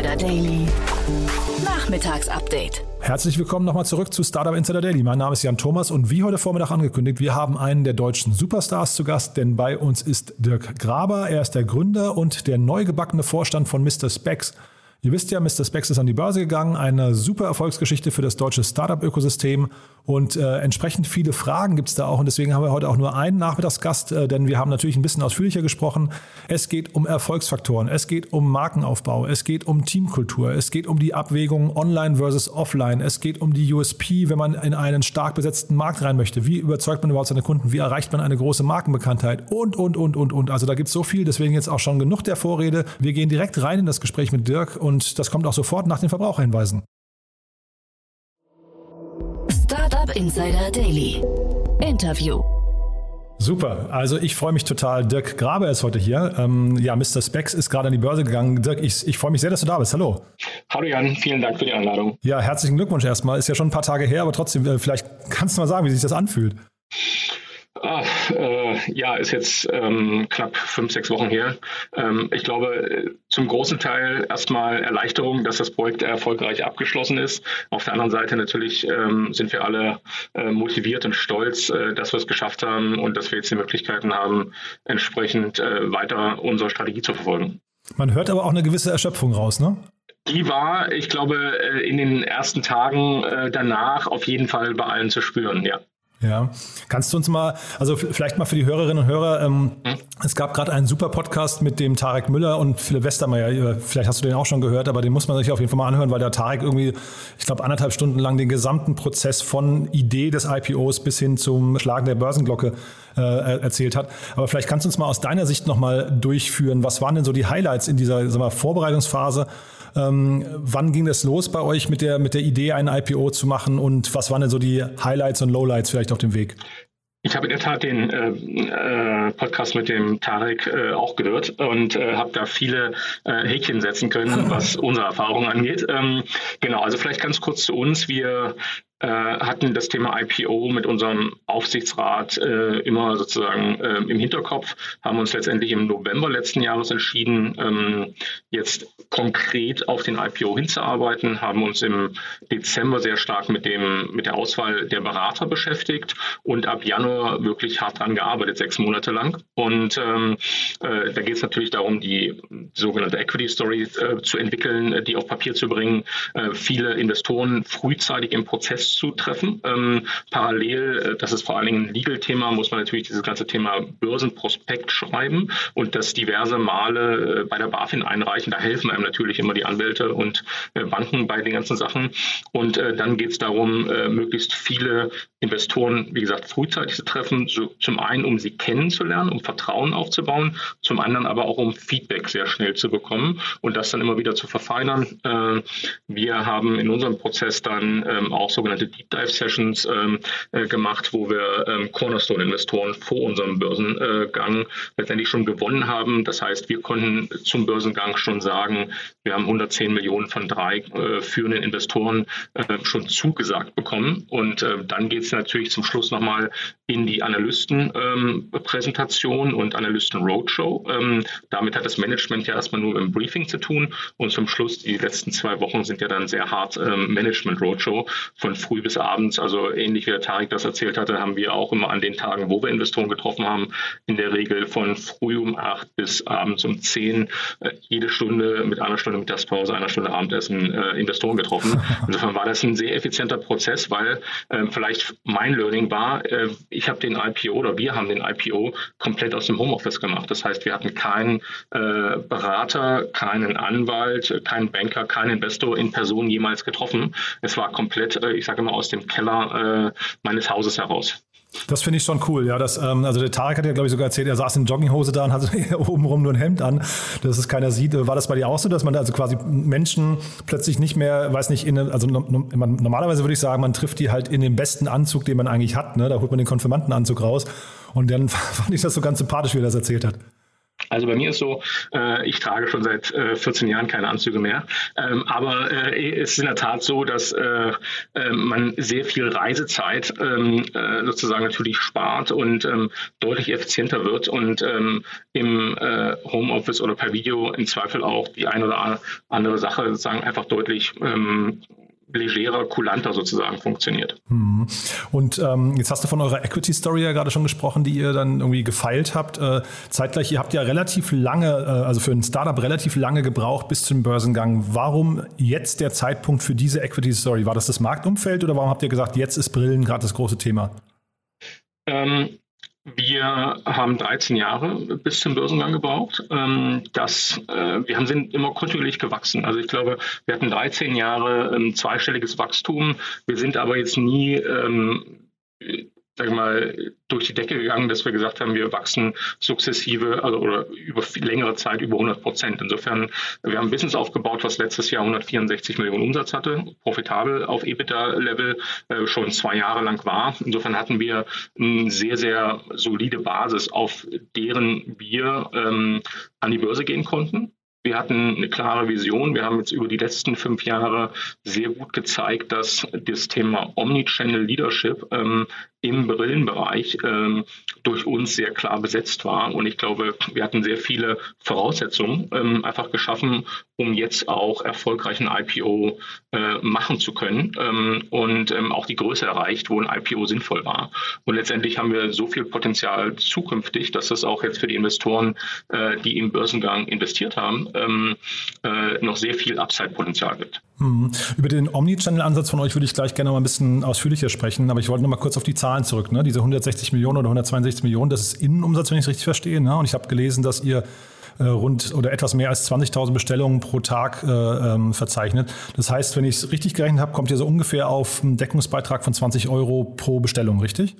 Insider Daily. Nachmittagsupdate. Herzlich willkommen nochmal zurück zu Startup Insider Daily. Mein Name ist Jan Thomas und wie heute Vormittag angekündigt, wir haben einen der deutschen Superstars zu Gast, denn bei uns ist Dirk Graber. Er ist der Gründer und der neu gebackene Vorstand von Mr. Specs. Ihr wisst ja, Mr. Specs ist an die Börse gegangen, eine super Erfolgsgeschichte für das deutsche Startup-Ökosystem und äh, entsprechend viele Fragen gibt es da auch und deswegen haben wir heute auch nur einen Nachmittagsgast, äh, denn wir haben natürlich ein bisschen ausführlicher gesprochen. Es geht um Erfolgsfaktoren, es geht um Markenaufbau, es geht um Teamkultur, es geht um die Abwägung online versus offline, es geht um die USP, wenn man in einen stark besetzten Markt rein möchte. Wie überzeugt man überhaupt seine Kunden? Wie erreicht man eine große Markenbekanntheit? Und, und, und, und, und. Also da gibt es so viel, deswegen jetzt auch schon genug der Vorrede. Wir gehen direkt rein in das Gespräch mit Dirk und das kommt auch sofort nach den Verbraucherhinweisen. Startup Insider Daily. Interview. Super, also ich freue mich total. Dirk Grabe ist heute hier. Ähm, ja, Mr. Specs ist gerade an die Börse gegangen. Dirk, ich, ich freue mich sehr, dass du da bist. Hallo. Hallo Jan, vielen Dank für die Einladung. Ja, herzlichen Glückwunsch erstmal. Ist ja schon ein paar Tage her, aber trotzdem, äh, vielleicht kannst du mal sagen, wie sich das anfühlt. Ah, äh, ja, ist jetzt ähm, knapp fünf, sechs Wochen her. Ähm, ich glaube, zum großen Teil erstmal Erleichterung, dass das Projekt erfolgreich abgeschlossen ist. Auf der anderen Seite natürlich ähm, sind wir alle äh, motiviert und stolz, äh, dass wir es geschafft haben und dass wir jetzt die Möglichkeiten haben, entsprechend äh, weiter unsere Strategie zu verfolgen. Man hört aber auch eine gewisse Erschöpfung raus, ne? Die war, ich glaube, äh, in den ersten Tagen äh, danach auf jeden Fall bei allen zu spüren, ja. Ja, kannst du uns mal, also vielleicht mal für die Hörerinnen und Hörer, ähm, hm? es gab gerade einen super Podcast mit dem Tarek Müller und Philipp Westermeier. Vielleicht hast du den auch schon gehört, aber den muss man sich auf jeden Fall mal anhören, weil der Tarek irgendwie, ich glaube, anderthalb Stunden lang den gesamten Prozess von Idee des IPOs bis hin zum Schlagen der Börsenglocke äh, erzählt hat. Aber vielleicht kannst du uns mal aus deiner Sicht nochmal durchführen. Was waren denn so die Highlights in dieser sag mal, Vorbereitungsphase? Ähm, wann ging das los bei euch mit der, mit der Idee, ein IPO zu machen und was waren denn so die Highlights und Lowlights vielleicht auf dem Weg? Ich habe in der Tat den äh, äh, Podcast mit dem Tarek äh, auch gehört und äh, habe da viele äh, Häkchen setzen können, was unsere Erfahrung angeht. Ähm, genau, also vielleicht ganz kurz zu uns. Wir hatten das Thema IPO mit unserem Aufsichtsrat äh, immer sozusagen äh, im Hinterkopf, haben uns letztendlich im November letzten Jahres entschieden, ähm, jetzt konkret auf den IPO hinzuarbeiten, haben uns im Dezember sehr stark mit dem mit der Auswahl der Berater beschäftigt und ab Januar wirklich hart dran gearbeitet, sechs Monate lang. Und ähm, äh, da geht es natürlich darum, die sogenannte Equity Story äh, zu entwickeln, die auf Papier zu bringen, äh, viele Investoren frühzeitig im Prozess zutreffen. Ähm, parallel, äh, das ist vor allen Dingen ein Legal-Thema, muss man natürlich dieses ganze Thema Börsenprospekt schreiben und das diverse Male äh, bei der BaFin einreichen. Da helfen einem natürlich immer die Anwälte und äh, Banken bei den ganzen Sachen. Und äh, dann geht es darum, äh, möglichst viele Investoren, wie gesagt, frühzeitig zu treffen. So, zum einen, um sie kennenzulernen, um Vertrauen aufzubauen, zum anderen aber auch, um Feedback sehr schnell zu bekommen und das dann immer wieder zu verfeinern. Äh, wir haben in unserem Prozess dann ähm, auch sogenannte sogenannte Deep Dive Sessions ähm, äh, gemacht, wo wir ähm, Cornerstone-Investoren vor unserem Börsengang letztendlich schon gewonnen haben. Das heißt, wir konnten zum Börsengang schon sagen, wir haben 110 Millionen von drei äh, führenden Investoren äh, schon zugesagt bekommen. Und äh, dann geht es natürlich zum Schluss nochmal in die Analystenpräsentation ähm, und Analysten-Roadshow. Ähm, damit hat das Management ja erstmal nur im Briefing zu tun. Und zum Schluss, die letzten zwei Wochen sind ja dann sehr hart ähm, Management-Roadshow von früh bis abends. Also ähnlich wie der Tarek das erzählt hatte, haben wir auch immer an den Tagen, wo wir Investoren getroffen haben, in der Regel von früh um acht bis abends um zehn äh, jede Stunde mit einer Stunde Mittagspause, einer Stunde Abendessen äh, Investoren getroffen. Insofern war das ein sehr effizienter Prozess, weil äh, vielleicht mein Learning war, äh, ich habe den IPO oder wir haben den IPO komplett aus dem Homeoffice gemacht. Das heißt, wir hatten keinen Berater, keinen Anwalt, keinen Banker, keinen Investor in Person jemals getroffen. Es war komplett, ich sage immer, aus dem Keller äh, meines Hauses heraus. Das finde ich schon cool, ja. Das, ähm, also der Tarek hat ja, glaube ich, sogar erzählt, er saß in Jogginghose da und hatte obenrum nur ein Hemd an, dass es keiner sieht. War das bei dir auch so, dass man da also quasi Menschen plötzlich nicht mehr, weiß nicht, in, also normalerweise würde ich sagen, man trifft die halt in dem besten Anzug, den man eigentlich hat. Ne? Da holt man den Konfirmandenanzug raus. Und dann fand ich das so ganz sympathisch, wie er das erzählt hat. Also bei mir ist so, äh, ich trage schon seit äh, 14 Jahren keine Anzüge mehr. Ähm, aber äh, es ist in der Tat so, dass äh, äh, man sehr viel Reisezeit ähm, äh, sozusagen natürlich spart und ähm, deutlich effizienter wird und ähm, im Homeoffice oder per Video im Zweifel auch die eine oder andere Sache sozusagen einfach deutlich legerer, kulanter sozusagen funktioniert. Mhm. Und ähm, jetzt hast du von eurer Equity Story ja gerade schon gesprochen, die ihr dann irgendwie gefeilt habt. Äh, zeitgleich, ihr habt ja relativ lange, äh, also für ein Startup relativ lange gebraucht bis zum Börsengang. Warum jetzt der Zeitpunkt für diese Equity Story? War das das Marktumfeld oder warum habt ihr gesagt, jetzt ist Brillen gerade das große Thema? Ähm, wir haben 13 Jahre bis zum Börsengang gebraucht. Ähm, das, äh, wir sind immer kontinuierlich gewachsen. Also ich glaube, wir hatten 13 Jahre ähm, zweistelliges Wachstum. Wir sind aber jetzt nie sage mal, durch die Decke gegangen, dass wir gesagt haben, wir wachsen sukzessive also, oder über längere Zeit über 100 Prozent. Insofern, wir haben ein Business aufgebaut, was letztes Jahr 164 Millionen Umsatz hatte, profitabel auf EBITDA-Level äh, schon zwei Jahre lang war. Insofern hatten wir eine sehr, sehr solide Basis, auf deren wir ähm, an die Börse gehen konnten. Wir hatten eine klare Vision. Wir haben jetzt über die letzten fünf Jahre sehr gut gezeigt, dass das Thema Omnichannel Leadership ähm, im Brillenbereich ähm, durch uns sehr klar besetzt war. Und ich glaube, wir hatten sehr viele Voraussetzungen ähm, einfach geschaffen, um jetzt auch erfolgreichen IPO äh, machen zu können ähm, und ähm, auch die Größe erreicht, wo ein IPO sinnvoll war. Und letztendlich haben wir so viel Potenzial zukünftig, dass das auch jetzt für die Investoren, äh, die im Börsengang investiert haben, ähm, äh, noch sehr viel Upside-Potenzial gibt. Mhm. Über den Omnichannel-Ansatz von euch würde ich gleich gerne mal ein bisschen ausführlicher sprechen, aber ich wollte noch mal kurz auf die Zahlen zurück. Ne? Diese 160 Millionen oder 162 Millionen, das ist Innenumsatz, wenn ich es richtig verstehe. Ne? Und ich habe gelesen, dass ihr äh, rund oder etwas mehr als 20.000 Bestellungen pro Tag äh, ähm, verzeichnet. Das heißt, wenn ich es richtig gerechnet habe, kommt ihr so ungefähr auf einen Deckungsbeitrag von 20 Euro pro Bestellung, richtig?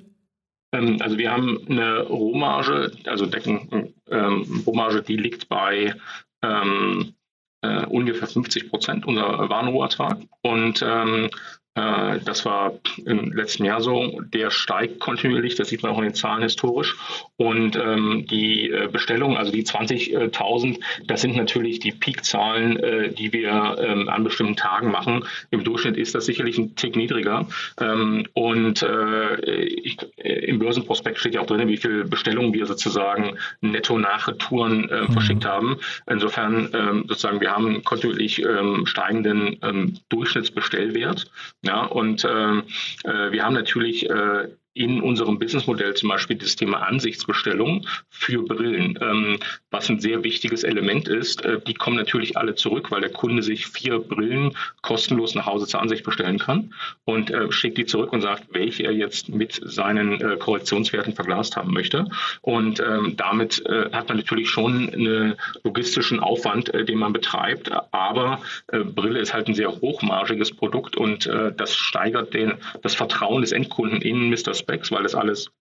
Ähm, also wir haben eine Rohmarge, also Decken, ähm, Rohmarge, die liegt bei ähm, äh, ungefähr 50 Prozent unser Warenrohertrag. Und ähm, äh, das war im letzten Jahr so. Der steigt kontinuierlich, das sieht man auch in den Zahlen historisch. Und ähm, die äh, Bestellungen, also die 20.000, das sind natürlich die Peakzahlen, äh, die wir ähm, an bestimmten Tagen machen. Im Durchschnitt ist das sicherlich ein Tick niedriger. Ähm, und äh, ich, äh, im Börsenprospekt steht ja auch drin, wie viele Bestellungen wir sozusagen netto nach Retouren äh, mhm. verschickt haben. Insofern ähm, sozusagen, wir haben kontinuierlich ähm, steigenden ähm, Durchschnittsbestellwert. Ja, und ähm, äh, wir haben natürlich äh, in unserem Businessmodell zum Beispiel das Thema Ansichtsbestellung für Brillen, ähm, was ein sehr wichtiges Element ist. Äh, die kommen natürlich alle zurück, weil der Kunde sich vier Brillen kostenlos nach Hause zur Ansicht bestellen kann und äh, schickt die zurück und sagt, welche er jetzt mit seinen äh, Korrektionswerten verglast haben möchte. Und ähm, damit äh, hat man natürlich schon einen logistischen Aufwand, äh, den man betreibt. Aber äh, Brille ist halt ein sehr hochmargiges Produkt und das steigert den, das Vertrauen des Endkunden in Mr. Specs, weil das alles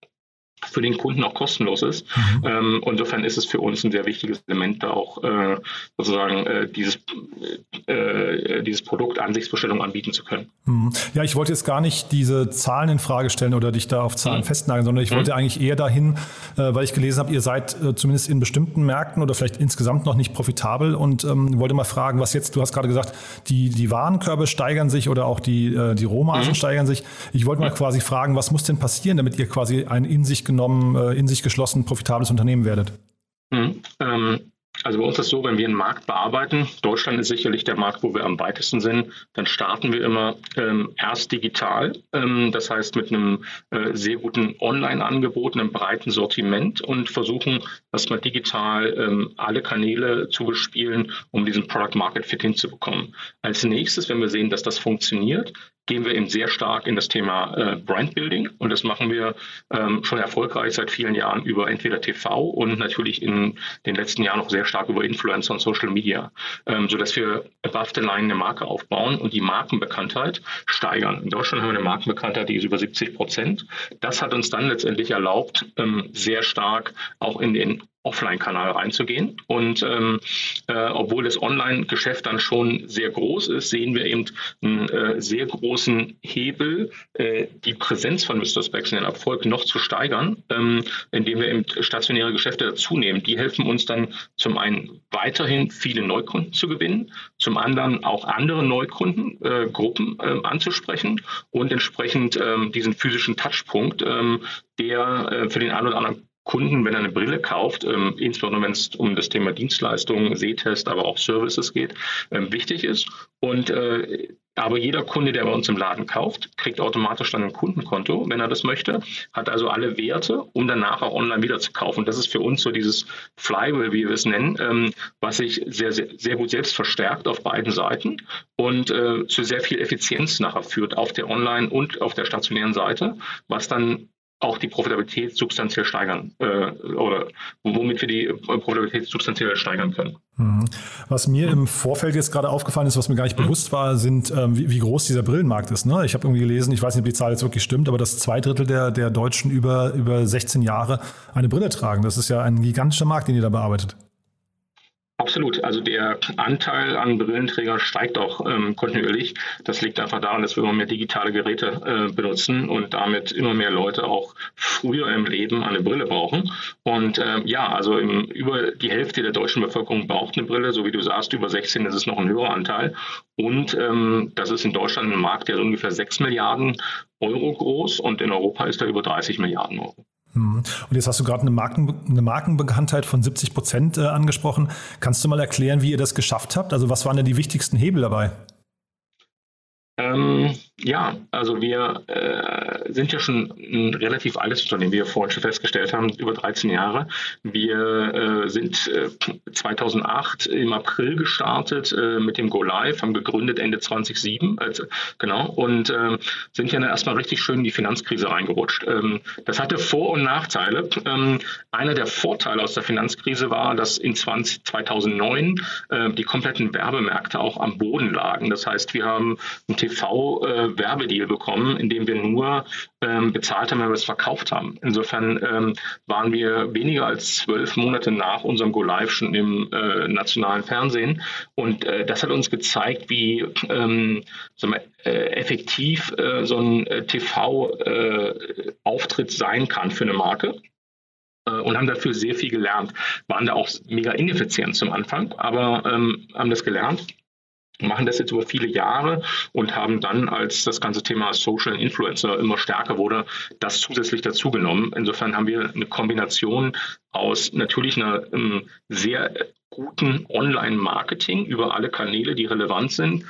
für den Kunden auch kostenlos ist. Mhm. Ähm, insofern ist es für uns ein sehr wichtiges Element, da auch äh, sozusagen äh, dieses, äh, dieses Produkt Ansichtsbestellung anbieten zu können. Mhm. Ja, ich wollte jetzt gar nicht diese Zahlen in Frage stellen oder dich da auf Zahlen mhm. festnageln, sondern ich wollte mhm. eigentlich eher dahin, äh, weil ich gelesen habe, ihr seid äh, zumindest in bestimmten Märkten oder vielleicht insgesamt noch nicht profitabel und ähm, wollte mal fragen, was jetzt, du hast gerade gesagt, die, die Warenkörbe steigern sich oder auch die, die Rohmargen mhm. steigern sich. Ich wollte mal quasi fragen, was muss denn passieren, damit ihr quasi ein in sich genommen, in sich geschlossen, profitables Unternehmen werdet? Mhm. Ähm, also bei uns ist es so, wenn wir einen Markt bearbeiten, Deutschland ist sicherlich der Markt, wo wir am weitesten sind, dann starten wir immer ähm, erst digital, ähm, das heißt mit einem äh, sehr guten Online-Angebot, einem breiten Sortiment und versuchen, erstmal digital ähm, alle Kanäle zu bespielen, um diesen Product Market Fit hinzubekommen. Als nächstes, wenn wir sehen, dass das funktioniert, gehen wir eben sehr stark in das Thema äh, Brandbuilding und das machen wir ähm, schon erfolgreich seit vielen Jahren über entweder TV und natürlich in den letzten Jahren auch sehr stark über Influencer und Social Media, ähm, sodass wir above the line eine Marke aufbauen und die Markenbekanntheit steigern. In Deutschland haben wir eine Markenbekanntheit, die ist über 70 Prozent. Das hat uns dann letztendlich erlaubt, ähm, sehr stark auch in den Offline-Kanal reinzugehen. Und ähm, äh, obwohl das Online-Geschäft dann schon sehr groß ist, sehen wir eben einen äh, sehr großen Hebel, äh, die Präsenz von Mr. Specs in den Erfolg noch zu steigern, ähm, indem wir eben stationäre Geschäfte dazunehmen. Die helfen uns dann zum einen weiterhin viele Neukunden zu gewinnen, zum anderen auch andere Neukundengruppen äh, äh, anzusprechen und entsprechend ähm, diesen physischen Touchpunkt, ähm, der äh, für den einen oder anderen Kunden, wenn er eine Brille kauft, ähm, insbesondere wenn es um das Thema Dienstleistungen, Sehtest, aber auch Services geht, ähm, wichtig ist. Und äh, aber jeder Kunde, der bei uns im Laden kauft, kriegt automatisch dann ein Kundenkonto, wenn er das möchte, hat also alle Werte, um danach auch online wieder zu kaufen. Das ist für uns so dieses Flywheel, wie wir es nennen, ähm, was sich sehr, sehr, sehr gut selbst verstärkt auf beiden Seiten und äh, zu sehr viel Effizienz nachher führt auf der Online- und auf der stationären Seite, was dann auch die Profitabilität substanziell steigern äh, oder womit wir die äh, Profitabilität substanziell steigern können. Mhm. Was mir im Vorfeld jetzt gerade aufgefallen ist, was mir gar nicht mhm. bewusst war, sind, ähm, wie, wie, groß dieser Brillenmarkt ist. Ne? Ich habe irgendwie gelesen, ich weiß nicht, ob die Zahl jetzt wirklich stimmt, aber dass zwei Drittel der, der Deutschen über, über 16 Jahre eine Brille tragen. Das ist ja ein gigantischer Markt, den ihr da bearbeitet. Absolut. Also der Anteil an Brillenträgern steigt auch ähm, kontinuierlich. Das liegt einfach daran, dass wir immer mehr digitale Geräte äh, benutzen und damit immer mehr Leute auch früher im Leben eine Brille brauchen. Und ähm, ja, also im, über die Hälfte der deutschen Bevölkerung braucht eine Brille. So wie du sagst, über 16 ist es noch ein höherer Anteil. Und ähm, das ist in Deutschland ein Markt, der so ungefähr 6 Milliarden Euro groß und in Europa ist er über 30 Milliarden Euro. Mhm. Und jetzt hast du gerade eine, Marken, eine Markenbekanntheit von 70 Prozent äh, angesprochen. Kannst du mal erklären, wie ihr das geschafft habt? Also was waren denn die wichtigsten Hebel dabei? Ähm, ja, also wir äh, sind ja schon ein relativ altes Unternehmen, wie wir vorhin schon festgestellt haben, über 13 Jahre. Wir äh, sind äh, 2008 im April gestartet äh, mit dem Go Live, haben gegründet Ende 2007, also, genau, und ähm, sind ja dann erstmal richtig schön in die Finanzkrise reingerutscht. Ähm, das hatte Vor- und Nachteile. Ähm, einer der Vorteile aus der Finanzkrise war, dass in 20, 2009 äh, die kompletten Werbemärkte auch am Boden lagen. Das heißt, wir haben ein TV-Werbedeal bekommen, in dem wir nur ähm, bezahlt haben, wenn wir es verkauft haben. Insofern ähm, waren wir weniger als zwölf Monate nach unserem Go Live schon im äh, nationalen Fernsehen. Und äh, das hat uns gezeigt, wie ähm, wir, äh, effektiv äh, so ein äh, TV-Auftritt sein kann für eine Marke und haben dafür sehr viel gelernt. Waren da auch mega ineffizient zum Anfang, aber ähm, haben das gelernt machen das jetzt über viele Jahre und haben dann, als das ganze Thema Social Influencer immer stärker wurde, das zusätzlich dazugenommen. Insofern haben wir eine Kombination aus natürlich einer ähm, sehr guten Online-Marketing über alle Kanäle, die relevant sind,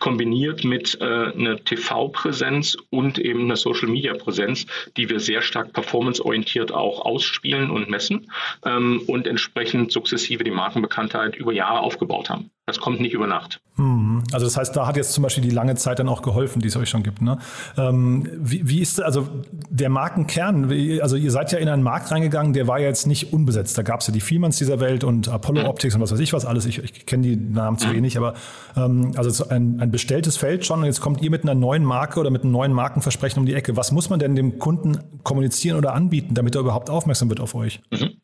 kombiniert mit äh, einer TV-Präsenz und eben einer Social-Media-Präsenz, die wir sehr stark performanceorientiert auch ausspielen und messen ähm, und entsprechend sukzessive die Markenbekanntheit über Jahre aufgebaut haben. Das kommt nicht über Nacht. Hm. Also das heißt, da hat jetzt zum Beispiel die lange Zeit dann auch geholfen, die es euch schon gibt. Ne? Ähm, wie, wie, ist also der Markenkern? Also ihr seid ja in einen Markt reingegangen, der war ja jetzt nicht unbesetzt. Da gab es ja die Vielmanns dieser Welt und Apollo mhm. Optics und was weiß ich was alles. Ich, ich kenne die Namen zu mhm. wenig, aber ähm, also ein, ein bestelltes Feld schon und jetzt kommt ihr mit einer neuen Marke oder mit einem neuen Markenversprechen um die Ecke. Was muss man denn dem Kunden kommunizieren oder anbieten, damit er überhaupt aufmerksam wird auf euch? Mhm.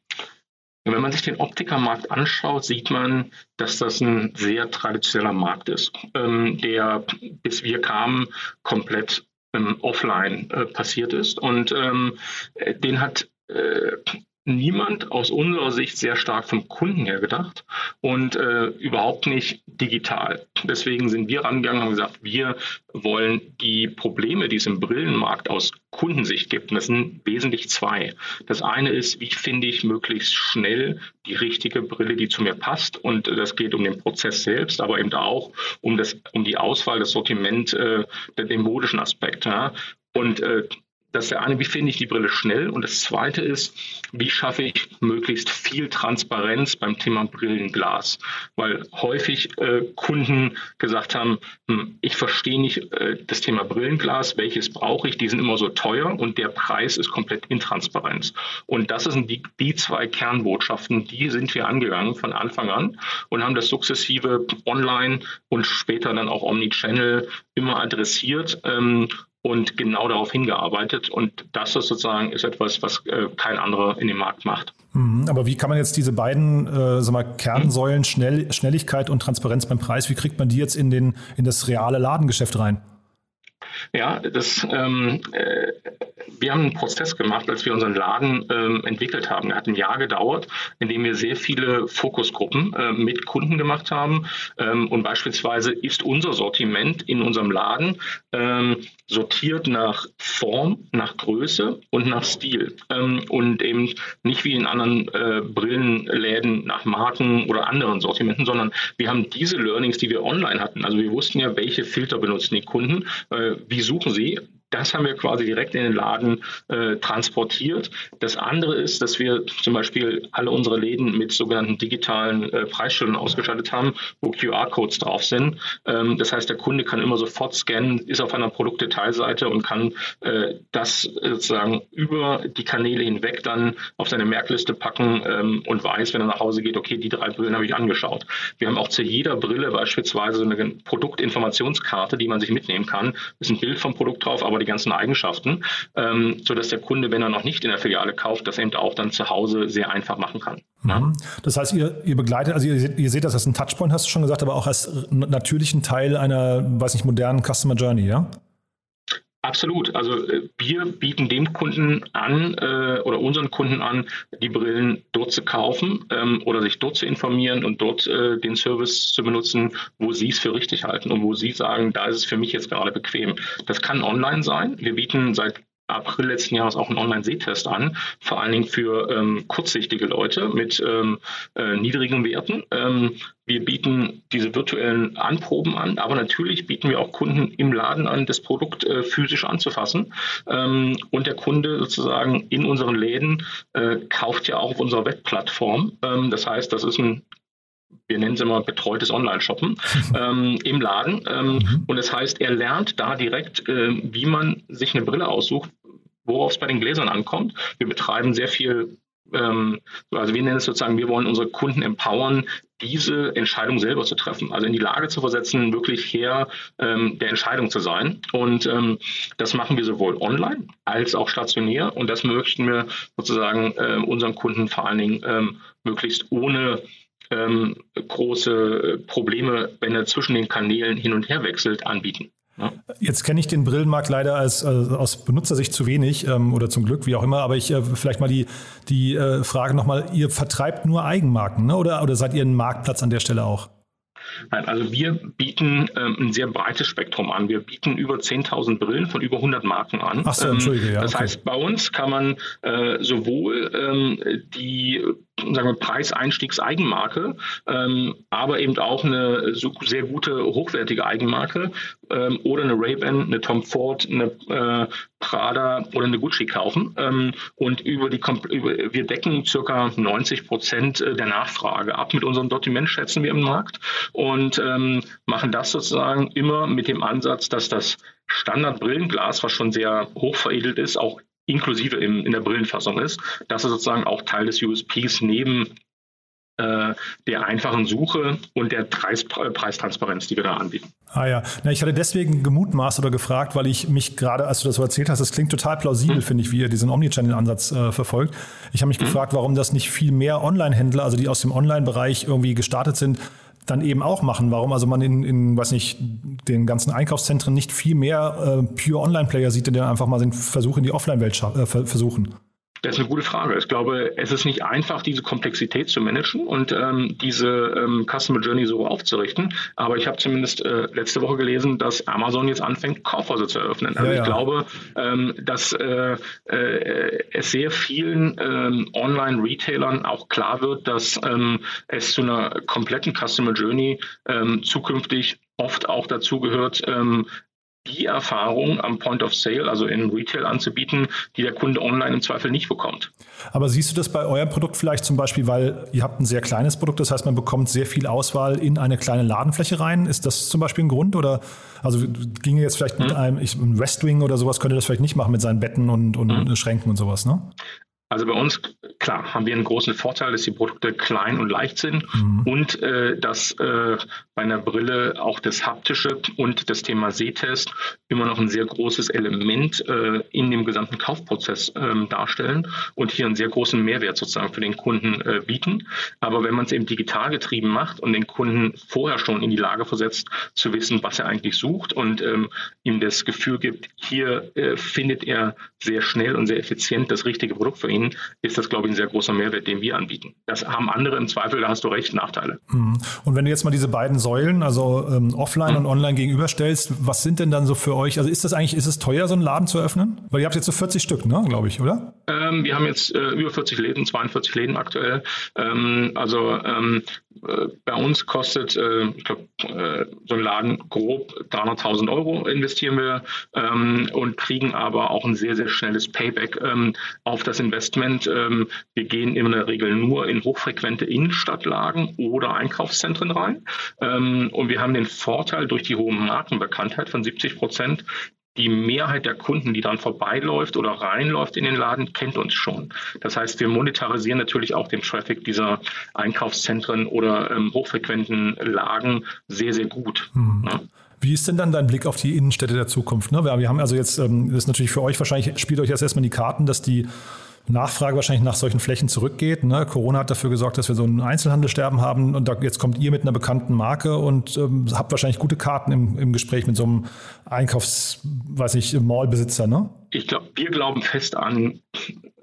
Wenn man sich den Optikermarkt anschaut, sieht man, dass das ein sehr traditioneller Markt ist, ähm, der bis wir kamen komplett ähm, offline äh, passiert ist. Und ähm, den hat äh, niemand aus unserer Sicht sehr stark vom Kunden her gedacht und äh, überhaupt nicht digital. Deswegen sind wir rangegangen und gesagt, wir wollen die Probleme, die es im Brillenmarkt aus Kundensicht gibt, und das sind wesentlich zwei. Das eine ist, wie finde ich möglichst schnell die richtige Brille, die zu mir passt. Und das geht um den Prozess selbst, aber eben auch um, das, um die Auswahl, das Sortiment, äh, den modischen Aspekt. Ja. Und äh, das ist der eine, wie finde ich die Brille schnell? Und das zweite ist, wie schaffe ich möglichst viel Transparenz beim Thema Brillenglas? Weil häufig äh, Kunden gesagt haben, hm, ich verstehe nicht äh, das Thema Brillenglas, welches brauche ich? Die sind immer so teuer und der Preis ist komplett intransparent. Und das sind die, die zwei Kernbotschaften, die sind wir angegangen von Anfang an und haben das sukzessive online und später dann auch Omnichannel immer adressiert. Ähm, und genau darauf hingearbeitet. Und das ist sozusagen ist etwas, was äh, kein anderer in dem Markt macht. Mhm, aber wie kann man jetzt diese beiden äh, sag mal, Kernsäulen, Schnell, Schnelligkeit und Transparenz beim Preis, wie kriegt man die jetzt in, den, in das reale Ladengeschäft rein? Ja, das, ähm, äh, wir haben einen Prozess gemacht, als wir unseren Laden ähm, entwickelt haben. Er hat ein Jahr gedauert, in dem wir sehr viele Fokusgruppen äh, mit Kunden gemacht haben. Ähm, und beispielsweise ist unser Sortiment in unserem Laden ähm, sortiert nach Form, nach Größe und nach Stil. Ähm, und eben nicht wie in anderen äh, Brillenläden nach Marken oder anderen Sortimenten, sondern wir haben diese Learnings, die wir online hatten. Also wir wussten ja, welche Filter benutzen die Kunden, äh, wie suchen sie das haben wir quasi direkt in den Laden äh, transportiert. Das andere ist, dass wir zum Beispiel alle unsere Läden mit sogenannten digitalen äh, Preisschildern ausgestattet haben, wo QR-Codes drauf sind. Ähm, das heißt, der Kunde kann immer sofort scannen, ist auf einer Produktdetailseite und kann äh, das sozusagen über die Kanäle hinweg dann auf seine Merkliste packen ähm, und weiß, wenn er nach Hause geht, okay, die drei Brillen habe ich angeschaut. Wir haben auch zu jeder Brille beispielsweise eine Produktinformationskarte, die man sich mitnehmen kann. Ist ein Bild vom Produkt drauf, aber die ganzen Eigenschaften, ähm, sodass der Kunde, wenn er noch nicht in der Filiale kauft, das eben auch dann zu Hause sehr einfach machen kann. Mhm. Das heißt, ihr, ihr begleitet, also ihr, ihr seht das als ein Touchpoint, hast du schon gesagt, aber auch als natürlichen Teil einer, weiß nicht, modernen Customer Journey, ja? Absolut. Also äh, wir bieten dem Kunden an äh, oder unseren Kunden an, die Brillen dort zu kaufen ähm, oder sich dort zu informieren und dort äh, den Service zu benutzen, wo sie es für richtig halten und wo sie sagen, da ist es für mich jetzt gerade bequem. Das kann online sein. Wir bieten seit April letzten Jahres auch einen Online-Sehtest an, vor allen Dingen für ähm, kurzsichtige Leute mit ähm, äh, niedrigen Werten. Ähm, wir bieten diese virtuellen Anproben an, aber natürlich bieten wir auch Kunden im Laden an, das Produkt äh, physisch anzufassen. Ähm, und der Kunde sozusagen in unseren Läden äh, kauft ja auch auf unserer Webplattform. Ähm, das heißt, das ist ein wir nennen es immer betreutes Online-Shoppen ähm, im Laden. Ähm, mhm. Und das heißt, er lernt da direkt, äh, wie man sich eine Brille aussucht, worauf es bei den Gläsern ankommt. Wir betreiben sehr viel, ähm, also wir nennen es sozusagen, wir wollen unsere Kunden empowern, diese Entscheidung selber zu treffen, also in die Lage zu versetzen, wirklich Herr ähm, der Entscheidung zu sein. Und ähm, das machen wir sowohl online als auch stationär. Und das möchten wir sozusagen äh, unseren Kunden vor allen Dingen ähm, möglichst ohne ähm, große Probleme, wenn er zwischen den Kanälen hin und her wechselt, anbieten. Jetzt kenne ich den Brillenmarkt leider als, also aus Benutzersicht zu wenig ähm, oder zum Glück, wie auch immer, aber ich äh, vielleicht mal die, die äh, Frage nochmal, ihr vertreibt nur Eigenmarken ne? oder, oder seid ihr ein Marktplatz an der Stelle auch? Nein, also wir bieten ähm, ein sehr breites Spektrum an. Wir bieten über 10.000 Brillen von über 100 Marken an. Ach so, Entschuldige, ja. Das okay. heißt, bei uns kann man äh, sowohl ähm, die sagen wir, Preiseinstiegseigenmarke, ähm, aber eben auch eine sehr gute, hochwertige Eigenmarke ähm, oder eine Ray-Ban, eine Tom Ford, eine äh, Prada oder eine Gucci kaufen. Ähm, und über die, über, wir decken circa 90 Prozent äh, der Nachfrage ab mit unserem Sortiment, schätzen wir im Markt und ähm, machen das sozusagen immer mit dem Ansatz, dass das Standard-Brillenglas, was schon sehr hoch veredelt ist, auch inklusive im, in der Brillenfassung ist. Das ist sozusagen auch Teil des USPs neben äh, der einfachen Suche und der Preis, Preistransparenz, die wir da anbieten. Ah ja, Na, ich hatte deswegen gemutmaßt oder gefragt, weil ich mich gerade, als du das so erzählt hast, das klingt total plausibel, hm. finde ich, wie ihr diesen Omnichannel-Ansatz äh, verfolgt. Ich habe mich hm. gefragt, warum das nicht viel mehr Online-Händler, also die aus dem Online-Bereich irgendwie gestartet sind, dann eben auch machen. Warum also man in, in weiß nicht, den ganzen Einkaufszentren nicht viel mehr äh, pure Online-Player sieht, die dann einfach mal den Versuch in die Offline-Welt äh, versuchen. Das ist eine gute Frage. Ich glaube, es ist nicht einfach, diese Komplexität zu managen und ähm, diese ähm, Customer Journey so aufzurichten. Aber ich habe zumindest äh, letzte Woche gelesen, dass Amazon jetzt anfängt, Kaufhäuser zu eröffnen. Also ja, ich glaube, ähm, dass äh, äh, es sehr vielen ähm, Online-Retailern auch klar wird, dass ähm, es zu einer kompletten Customer Journey ähm, zukünftig oft auch dazu gehört, ähm, die Erfahrung am Point of Sale, also in Retail anzubieten, die der Kunde online im Zweifel nicht bekommt. Aber siehst du das bei eurem Produkt vielleicht zum Beispiel, weil ihr habt ein sehr kleines Produkt, das heißt, man bekommt sehr viel Auswahl in eine kleine Ladenfläche rein. Ist das zum Beispiel ein Grund? Oder also ginge jetzt vielleicht mit hm. einem ich, ein Westwing oder sowas, könnte das vielleicht nicht machen mit seinen Betten und, und hm. Schränken und sowas, ne? Also bei uns, klar, haben wir einen großen Vorteil, dass die Produkte klein und leicht sind mhm. und äh, dass äh, bei einer Brille auch das haptische und das Thema Sehtest immer noch ein sehr großes Element äh, in dem gesamten Kaufprozess ähm, darstellen und hier einen sehr großen Mehrwert sozusagen für den Kunden äh, bieten. Aber wenn man es eben digital getrieben macht und den Kunden vorher schon in die Lage versetzt, zu wissen, was er eigentlich sucht und ähm, ihm das Gefühl gibt, hier äh, findet er sehr schnell und sehr effizient das richtige Produkt für ihn, ist das, glaube ich, ein sehr großer Mehrwert, den wir anbieten. Das haben andere im Zweifel, da hast du recht, Nachteile. Mhm. Und wenn du jetzt mal diese beiden Säulen, also ähm, offline mhm. und online gegenüberstellst, was sind denn dann so für euch, also ist das eigentlich, ist es teuer, so einen Laden zu öffnen? Weil ihr habt jetzt so 40 Stück, ne, glaube ich, oder? Ähm, wir haben jetzt äh, über 40 Läden, 42 Läden aktuell. Ähm, also ähm, äh, bei uns kostet, äh, ich glaube, äh, so ein Laden grob 300.000 Euro investieren wir ähm, und kriegen aber auch ein sehr, sehr schnelles Payback ähm, auf das Investment. Ähm, wir gehen in der Regel nur in hochfrequente Innenstadtlagen oder Einkaufszentren rein. Und wir haben den Vorteil durch die hohe Markenbekanntheit von 70 Prozent, die Mehrheit der Kunden, die dann vorbeiläuft oder reinläuft in den Laden, kennt uns schon. Das heißt, wir monetarisieren natürlich auch den Traffic dieser Einkaufszentren oder ähm, hochfrequenten Lagen sehr, sehr gut. Mhm. Ne? Wie ist denn dann dein Blick auf die Innenstädte der Zukunft? Ne? Wir haben also jetzt, ähm, das ist natürlich für euch wahrscheinlich, spielt euch erst erstmal die Karten, dass die Nachfrage wahrscheinlich nach solchen Flächen zurückgeht. Ne? Corona hat dafür gesorgt, dass wir so ein Einzelhandelsterben haben und da, jetzt kommt ihr mit einer bekannten Marke und ähm, habt wahrscheinlich gute Karten im, im Gespräch mit so einem Einkaufs, weiß ich, Mallbesitzer, ne? Ich glaube, wir glauben fest an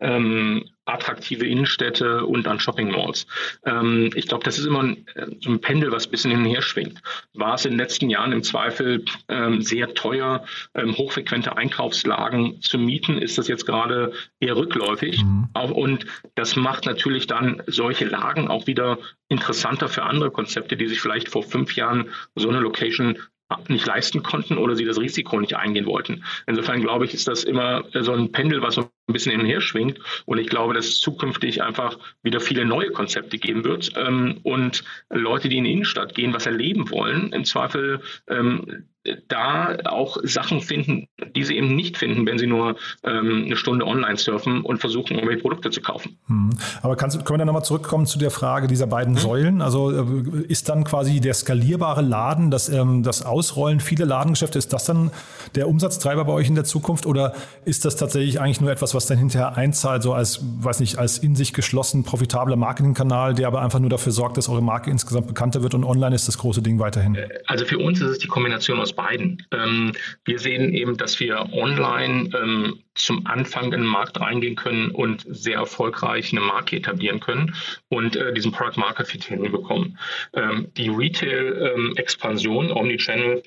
ähm, attraktive Innenstädte und an Shopping Malls. Ähm, ich glaube, das ist immer ein, äh, so ein Pendel, was ein bisschen hin und her schwingt. War es in den letzten Jahren im Zweifel ähm, sehr teuer, ähm, hochfrequente Einkaufslagen zu mieten, ist das jetzt gerade eher rückläufig. Mhm. Und das macht natürlich dann solche Lagen auch wieder interessanter für andere Konzepte, die sich vielleicht vor fünf Jahren so eine Location nicht leisten konnten oder sie das Risiko nicht eingehen wollten. Insofern glaube ich, ist das immer so ein Pendel, was so ein bisschen hin und her schwingt. Und ich glaube, dass es zukünftig einfach wieder viele neue Konzepte geben wird ähm, und Leute, die in die Innenstadt gehen, was erleben wollen, im Zweifel ähm, da auch Sachen finden, die sie eben nicht finden, wenn sie nur ähm, eine Stunde online surfen und versuchen, irgendwelche Produkte zu kaufen. Hm. Aber kannst, können wir dann nochmal zurückkommen zu der Frage dieser beiden hm. Säulen? Also äh, ist dann quasi der skalierbare Laden, das, ähm, das Ausrollen vieler Ladengeschäfte, ist das dann der Umsatztreiber bei euch in der Zukunft oder ist das tatsächlich eigentlich nur etwas, was dann hinterher einzahlt, so als, weiß nicht, als in sich geschlossen profitabler Marketingkanal, der aber einfach nur dafür sorgt, dass eure Marke insgesamt bekannter wird und online ist das große Ding weiterhin? Äh, also für uns ist es die Kombination aus beiden. Ähm, wir sehen eben, dass wir online ähm, zum Anfang in den Markt reingehen können und sehr erfolgreich eine Marke etablieren können und äh, diesen Product Market Fit hinbekommen. Ähm, die Retail-Expansion, Omnichannel,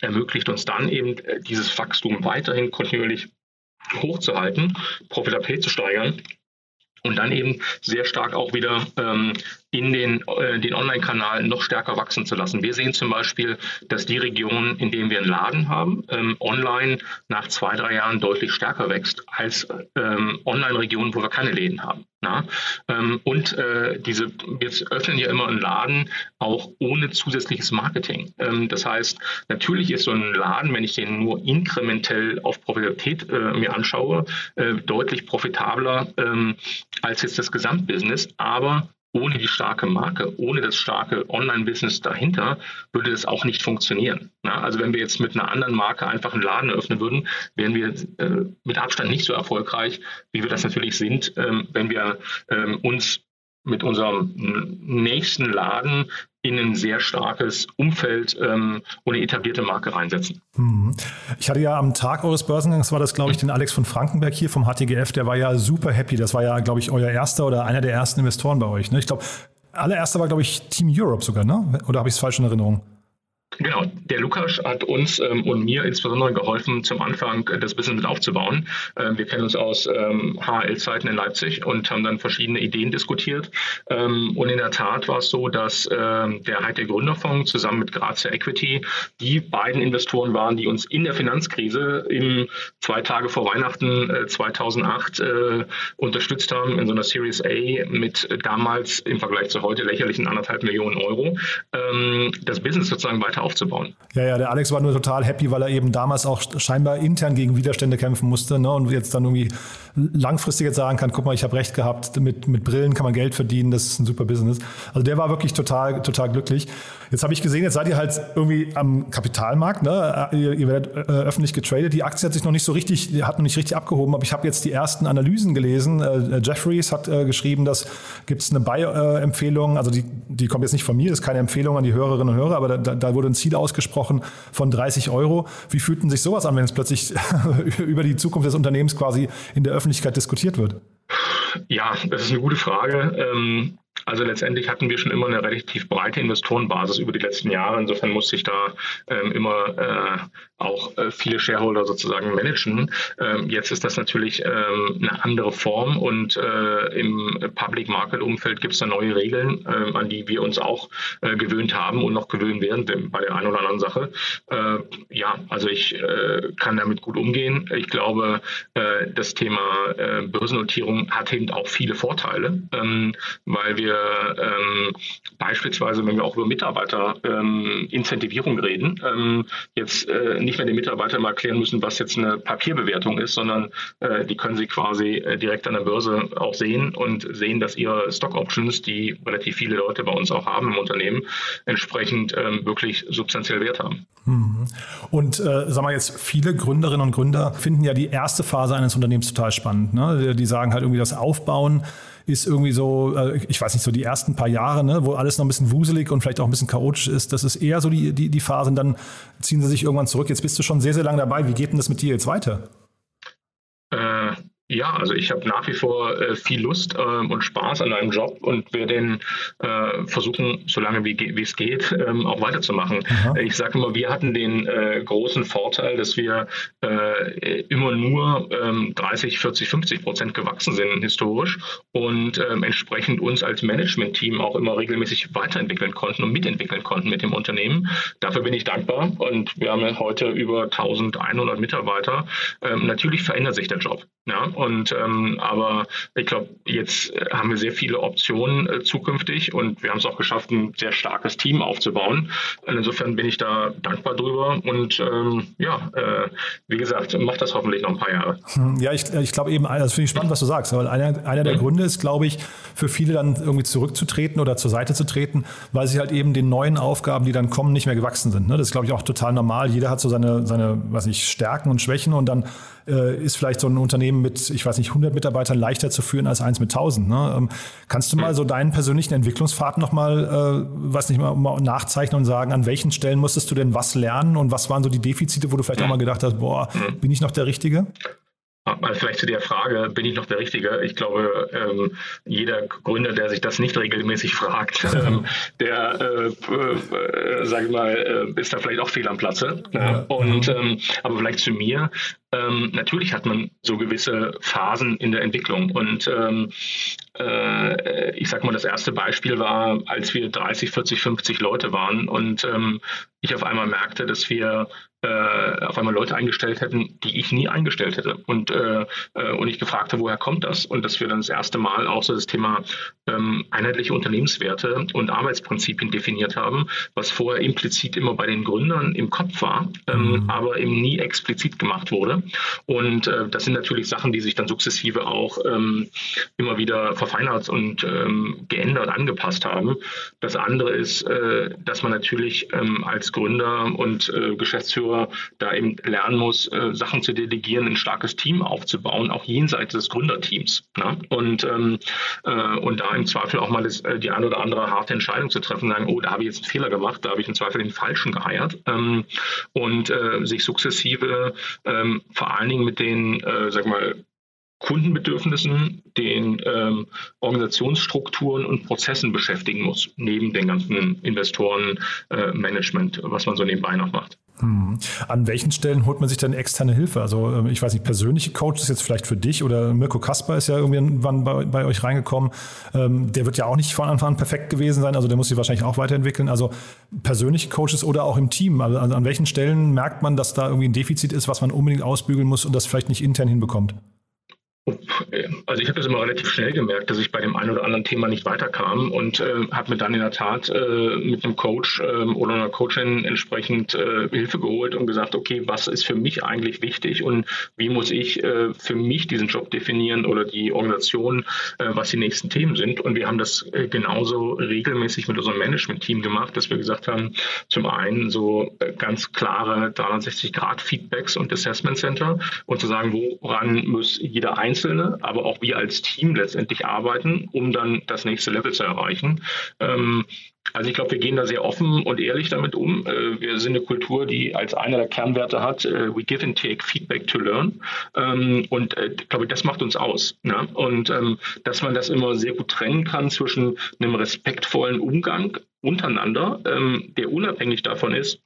ermöglicht uns dann eben äh, dieses Wachstum weiterhin kontinuierlich hochzuhalten, Profitabilität zu steigern und dann eben sehr stark auch wieder ähm, in den, äh, den Online-Kanal noch stärker wachsen zu lassen. Wir sehen zum Beispiel, dass die Region, in denen wir einen Laden haben, ähm, online nach zwei, drei Jahren deutlich stärker wächst als ähm, Online-Regionen, wo wir keine Läden haben. Na? Ähm, und äh, diese, wir öffnen ja immer einen Laden auch ohne zusätzliches Marketing. Ähm, das heißt, natürlich ist so ein Laden, wenn ich den nur inkrementell auf Profitabilität äh, mir anschaue, äh, deutlich profitabler ähm, als jetzt das Gesamtbusiness. Aber ohne die starke Marke, ohne das starke Online-Business dahinter, würde das auch nicht funktionieren. Na, also wenn wir jetzt mit einer anderen Marke einfach einen Laden eröffnen würden, wären wir äh, mit Abstand nicht so erfolgreich, wie wir das natürlich sind, ähm, wenn wir ähm, uns mit unserem nächsten Laden in ein sehr starkes Umfeld ähm, und eine etablierte Marke reinsetzen. Mhm. Ich hatte ja am Tag eures Börsengangs, war das glaube ich den Alex von Frankenberg hier vom HTGF, der war ja super happy. Das war ja glaube ich euer erster oder einer der ersten Investoren bei euch. Ne? Ich glaube, allererster war glaube ich Team Europe sogar, ne? oder habe ich es falsch in Erinnerung? Genau, der Lukas hat uns ähm, und mir insbesondere geholfen, zum Anfang das Business mit aufzubauen. Ähm, wir kennen uns aus ähm, HL-Zeiten in Leipzig und haben dann verschiedene Ideen diskutiert. Ähm, und in der Tat war es so, dass ähm, der Heite Gründerfonds zusammen mit Grazia Equity die beiden Investoren waren, die uns in der Finanzkrise im zwei Tage vor Weihnachten äh, 2008 äh, unterstützt haben in so einer Series A mit damals im Vergleich zu heute lächerlichen anderthalb Millionen Euro. Ähm, das Business sozusagen weiter weiter aufzubauen. Ja, ja, der Alex war nur total happy, weil er eben damals auch scheinbar intern gegen Widerstände kämpfen musste ne? und jetzt dann irgendwie langfristig jetzt sagen kann, guck mal, ich habe recht gehabt, mit, mit Brillen kann man Geld verdienen, das ist ein super Business. Also der war wirklich total, total glücklich. Jetzt habe ich gesehen, jetzt seid ihr halt irgendwie am Kapitalmarkt, ne? ihr, ihr werdet äh, öffentlich getradet. Die Aktie hat sich noch nicht so richtig, hat noch nicht richtig abgehoben, aber ich habe jetzt die ersten Analysen gelesen. Äh, Jeffries hat äh, geschrieben, dass gibt es eine Buy-Empfehlung, also die, die kommt jetzt nicht von mir, das ist keine Empfehlung an die Hörerinnen und Hörer, aber da, da wurde ein Ziel ausgesprochen von 30 Euro. Wie fühlt denn sich sowas an, wenn es plötzlich über die Zukunft des Unternehmens quasi in der Öffentlichkeit diskutiert wird? Ja, das ist eine gute Frage. Ähm, also letztendlich hatten wir schon immer eine relativ breite Investorenbasis über die letzten Jahre. Insofern musste ich da ähm, immer äh, auch äh, viele Shareholder sozusagen managen. Ähm, jetzt ist das natürlich ähm, eine andere Form und äh, im Public Market Umfeld gibt es da neue Regeln, äh, an die wir uns auch äh, gewöhnt haben und noch gewöhnen werden bei der einen oder anderen Sache. Ja, also ich kann damit gut umgehen. Ich glaube, das Thema Börsennotierung hat eben auch viele Vorteile, ähm, weil wir ähm, beispielsweise, wenn wir auch über Mitarbeiterincentivierung reden, ähm, jetzt nicht mehr den Mitarbeitern mal erklären müssen, was jetzt eine Papierbewertung ist, sondern äh, die können sie quasi äh, direkt an der Börse auch sehen und sehen, dass ihre Stock Options, die relativ viele Leute bei uns auch haben im Unternehmen, entsprechend ähm, wirklich substanziell Wert haben. Mhm. Und äh, sag mal jetzt, viele Gründerinnen und Gründer finden ja die erste Phase eines Unternehmens total spannend. Ne? Die sagen halt irgendwie das Aufbauen ist irgendwie so, äh, ich weiß nicht, so die ersten paar Jahre, ne, wo alles noch ein bisschen wuselig und vielleicht auch ein bisschen chaotisch ist. Das ist eher so die, die, die Phase. Und dann ziehen sie sich irgendwann zurück. Jetzt bist du schon sehr, sehr lange dabei. Wie geht denn das mit dir jetzt weiter? Ja, also ich habe nach wie vor äh, viel Lust äh, und Spaß an meinem Job und werde den äh, versuchen, solange wie es geht, ähm, auch weiterzumachen. Aha. Ich sage immer, wir hatten den äh, großen Vorteil, dass wir äh, immer nur ähm, 30, 40, 50 Prozent gewachsen sind historisch und ähm, entsprechend uns als Management-Team auch immer regelmäßig weiterentwickeln konnten und mitentwickeln konnten mit dem Unternehmen. Dafür bin ich dankbar und wir haben heute über 1100 Mitarbeiter. Ähm, natürlich verändert sich der Job. Ja, und ähm, aber ich glaube, jetzt äh, haben wir sehr viele Optionen äh, zukünftig und wir haben es auch geschafft, ein sehr starkes Team aufzubauen. Und insofern bin ich da dankbar drüber und ähm, ja, äh, wie gesagt, macht das hoffentlich noch ein paar Jahre. Hm, ja, ich, ich glaube eben, das finde ich spannend, was du sagst, weil einer, einer der. Gründe ist, glaube ich, für viele dann irgendwie zurückzutreten oder zur Seite zu treten, weil sie halt eben den neuen Aufgaben, die dann kommen, nicht mehr gewachsen sind. Ne? Das ist, glaube ich, auch total normal. Jeder hat so seine, seine, was ich, Stärken und Schwächen und dann äh, ist vielleicht so ein Unternehmen mit, ich weiß nicht, 100 Mitarbeitern leichter zu führen als eins mit 1000. Ne? Ähm, kannst du mal so deinen persönlichen Entwicklungspfad nochmal, äh, weiß nicht mal, mal nachzeichnen und sagen, an welchen Stellen musstest du denn was lernen und was waren so die Defizite, wo du vielleicht auch mal gedacht hast, boah, bin ich noch der Richtige? Also vielleicht zu der Frage, bin ich noch der Richtige? Ich glaube, ähm, jeder Gründer, der sich das nicht regelmäßig fragt, ähm, der, äh, äh, sage ich mal, äh, ist da vielleicht auch fehl am Platze. Ja. Und, ähm, aber vielleicht zu mir. Ähm, natürlich hat man so gewisse Phasen in der Entwicklung. Und ähm, äh, ich sage mal, das erste Beispiel war, als wir 30, 40, 50 Leute waren und ähm, ich auf einmal merkte, dass wir äh, auf einmal Leute eingestellt hätten, die ich nie eingestellt hätte. Und, äh, äh, und ich gefragt habe, woher kommt das? Und dass wir dann das erste Mal auch so das Thema ähm, einheitliche Unternehmenswerte und Arbeitsprinzipien definiert haben, was vorher implizit immer bei den Gründern im Kopf war, ähm, mhm. aber eben nie explizit gemacht wurde. Und äh, das sind natürlich Sachen, die sich dann sukzessive auch ähm, immer wieder verfeinert und ähm, geändert, angepasst haben. Das andere ist, äh, dass man natürlich ähm, als Gründer und äh, Geschäftsführer Geschäftsführer da eben lernen muss, äh, Sachen zu delegieren, ein starkes Team aufzubauen, auch jenseits des Gründerteams. Ne? Und, ähm, äh, und da im Zweifel auch mal das, äh, die eine oder andere harte Entscheidung zu treffen, sagen, oh, da habe ich jetzt einen Fehler gemacht, da habe ich im Zweifel den Falschen geheiert. Ähm, und äh, sich sukzessive ähm, vor allen Dingen mit den, äh, sag mal, Kundenbedürfnissen, den ähm, Organisationsstrukturen und Prozessen beschäftigen muss, neben den ganzen Investorenmanagement, äh, was man so nebenbei noch macht. Hm. An welchen Stellen holt man sich denn externe Hilfe? Also ähm, ich weiß nicht, persönliche Coach ist jetzt vielleicht für dich oder Mirko Kasper ist ja irgendwann bei, bei euch reingekommen. Ähm, der wird ja auch nicht von Anfang an perfekt gewesen sein, also der muss sich wahrscheinlich auch weiterentwickeln. Also persönliche Coaches oder auch im Team. Also an welchen Stellen merkt man, dass da irgendwie ein Defizit ist, was man unbedingt ausbügeln muss und das vielleicht nicht intern hinbekommt? Also ich habe das immer relativ schnell gemerkt, dass ich bei dem einen oder anderen Thema nicht weiterkam und äh, habe mir dann in der Tat äh, mit einem Coach äh, oder einer Coachin entsprechend äh, Hilfe geholt und gesagt, okay, was ist für mich eigentlich wichtig und wie muss ich äh, für mich diesen Job definieren oder die Organisation, äh, was die nächsten Themen sind. Und wir haben das genauso regelmäßig mit unserem Management-Team gemacht, dass wir gesagt haben, zum einen so ganz klare 360-Grad-Feedbacks und Assessment Center und zu sagen, woran muss jeder Einzelne, aber auch wir als Team letztendlich arbeiten, um dann das nächste Level zu erreichen. Ähm, also ich glaube, wir gehen da sehr offen und ehrlich damit um. Äh, wir sind eine Kultur, die als einer der Kernwerte hat, äh, we give and take feedback to learn. Ähm, und äh, ich glaube, das macht uns aus. Ne? Und ähm, dass man das immer sehr gut trennen kann zwischen einem respektvollen Umgang untereinander, ähm, der unabhängig davon ist,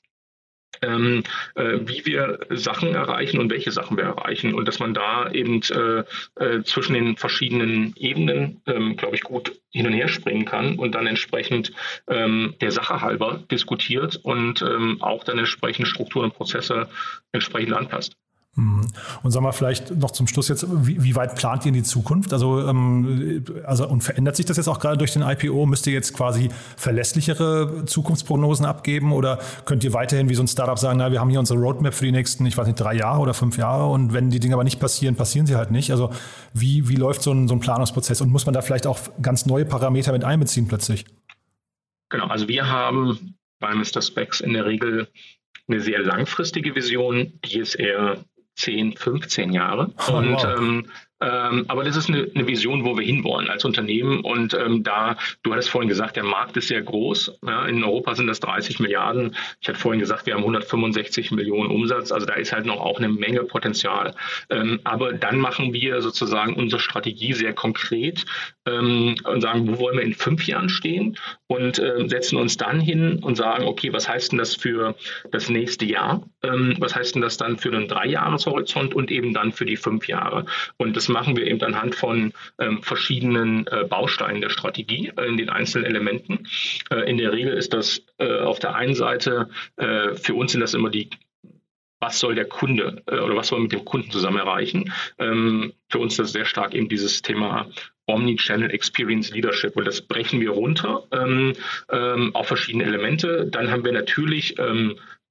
ähm, äh, wie wir Sachen erreichen und welche Sachen wir erreichen und dass man da eben äh, äh, zwischen den verschiedenen Ebenen, ähm, glaube ich, gut hin und her springen kann und dann entsprechend ähm, der Sache halber diskutiert und ähm, auch dann entsprechend Strukturen und Prozesse entsprechend anpasst. Und sagen wir vielleicht noch zum Schluss jetzt, wie, wie weit plant ihr in die Zukunft? Also, ähm, also und verändert sich das jetzt auch gerade durch den IPO? Müsst ihr jetzt quasi verlässlichere Zukunftsprognosen abgeben oder könnt ihr weiterhin wie so ein Startup sagen, na, wir haben hier unsere Roadmap für die nächsten, ich weiß nicht, drei Jahre oder fünf Jahre und wenn die Dinge aber nicht passieren, passieren sie halt nicht. Also wie, wie läuft so ein, so ein Planungsprozess und muss man da vielleicht auch ganz neue Parameter mit einbeziehen plötzlich? Genau, also wir haben bei Mr. Specs in der Regel eine sehr langfristige Vision, die ist eher 10, 15 Jahre. Oh, und wow. ähm, ähm, aber das ist eine, eine, Vision, wo wir hinwollen als Unternehmen. Und ähm, da, du hattest vorhin gesagt, der Markt ist sehr groß. Ja, in Europa sind das 30 Milliarden. Ich hatte vorhin gesagt, wir haben 165 Millionen Umsatz. Also da ist halt noch auch eine Menge Potenzial. Ähm, aber dann machen wir sozusagen unsere Strategie sehr konkret ähm, und sagen, wo wollen wir in fünf Jahren stehen? Und äh, setzen uns dann hin und sagen, okay, was heißt denn das für das nächste Jahr? Ähm, was heißt denn das dann für einen Dreijahreshorizont und eben dann für die fünf Jahre? Und das machen wir eben anhand von ähm, verschiedenen äh, Bausteinen der Strategie äh, in den einzelnen Elementen. Äh, in der Regel ist das äh, auf der einen Seite, äh, für uns sind das immer die was soll der Kunde äh, oder was soll mit dem Kunden zusammen erreichen. Ähm, für uns ist das sehr stark eben dieses Thema Omnichannel Experience Leadership und das brechen wir runter ähm, ähm, auf verschiedene Elemente. Dann haben wir natürlich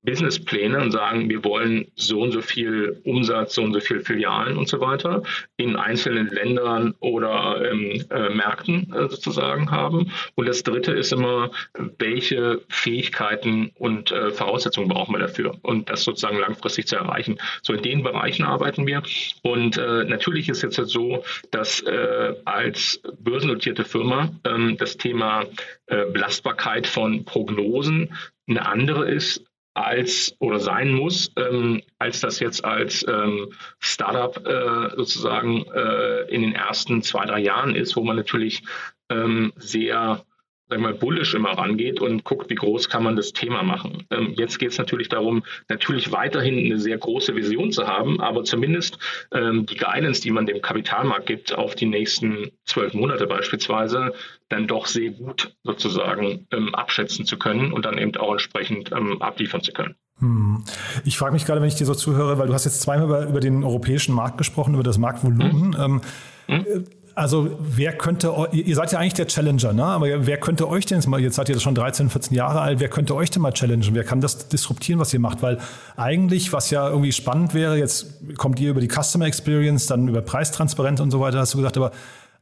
Businesspläne und sagen, wir wollen so und so viel Umsatz, so und so viel Filialen und so weiter in einzelnen Ländern oder ähm, äh, Märkten äh, sozusagen haben. Und das Dritte ist immer, welche Fähigkeiten und äh, Voraussetzungen brauchen wir dafür und das sozusagen langfristig zu erreichen. So in den Bereichen arbeiten wir. Und äh, natürlich ist jetzt so, dass äh, als börsennotierte Firma ähm, das Thema äh, Belastbarkeit von Prognosen eine andere ist als oder sein muss, ähm, als das jetzt als ähm, Startup äh, sozusagen äh, in den ersten zwei, drei Jahren ist, wo man natürlich ähm, sehr wir mal, bullish immer rangeht und guckt, wie groß kann man das Thema machen. Ähm, jetzt geht es natürlich darum, natürlich weiterhin eine sehr große Vision zu haben, aber zumindest ähm, die Guidance, die man dem Kapitalmarkt gibt, auf die nächsten zwölf Monate beispielsweise, dann doch sehr gut sozusagen ähm, abschätzen zu können und dann eben auch entsprechend ähm, abliefern zu können. Hm. Ich frage mich gerade, wenn ich dir so zuhöre, weil du hast jetzt zweimal über, über den europäischen Markt gesprochen, über das Marktvolumen. Hm. Hm? Also wer könnte, ihr seid ja eigentlich der Challenger, ne? aber wer könnte euch denn jetzt mal, jetzt seid ihr schon 13, 14 Jahre alt, wer könnte euch denn mal challengen? Wer kann das disruptieren, was ihr macht? Weil eigentlich, was ja irgendwie spannend wäre, jetzt kommt ihr über die Customer Experience, dann über Preistransparenz und so weiter, hast du gesagt, aber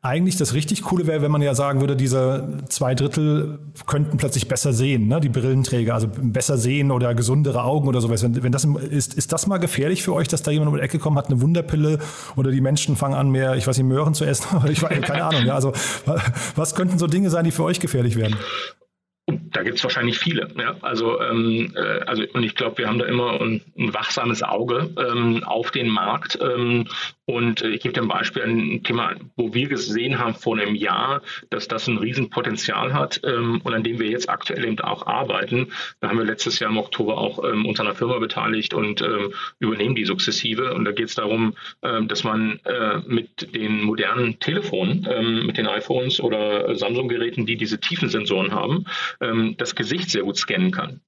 eigentlich das richtig Coole wäre, wenn man ja sagen würde, diese zwei Drittel könnten plötzlich besser sehen, ne? die Brillenträger, also besser sehen oder gesundere Augen oder sowas. Wenn, wenn das ist, ist das mal gefährlich für euch, dass da jemand um die Ecke kommt, hat eine Wunderpille oder die Menschen fangen an, mehr, ich weiß nicht, Möhren zu essen? ich weiß, keine Ahnung. Ja, also was könnten so Dinge sein, die für euch gefährlich werden? Da gibt es wahrscheinlich viele. Ja? Also, ähm, äh, also und ich glaube, wir haben da immer ein, ein wachsames Auge ähm, auf den Markt ähm, und äh, ich gebe dir ein Beispiel, ein Thema, wo wir gesehen haben vor einem Jahr, dass das ein Riesenpotenzial hat ähm, und an dem wir jetzt aktuell eben auch arbeiten. Da haben wir letztes Jahr im Oktober auch ähm, uns an einer Firma beteiligt und ähm, übernehmen die sukzessive. Und da geht es darum, ähm, dass man äh, mit den modernen Telefonen, ähm, mit den iPhones oder Samsung-Geräten, die diese Tiefensensoren haben, ähm, das Gesicht sehr gut scannen kann.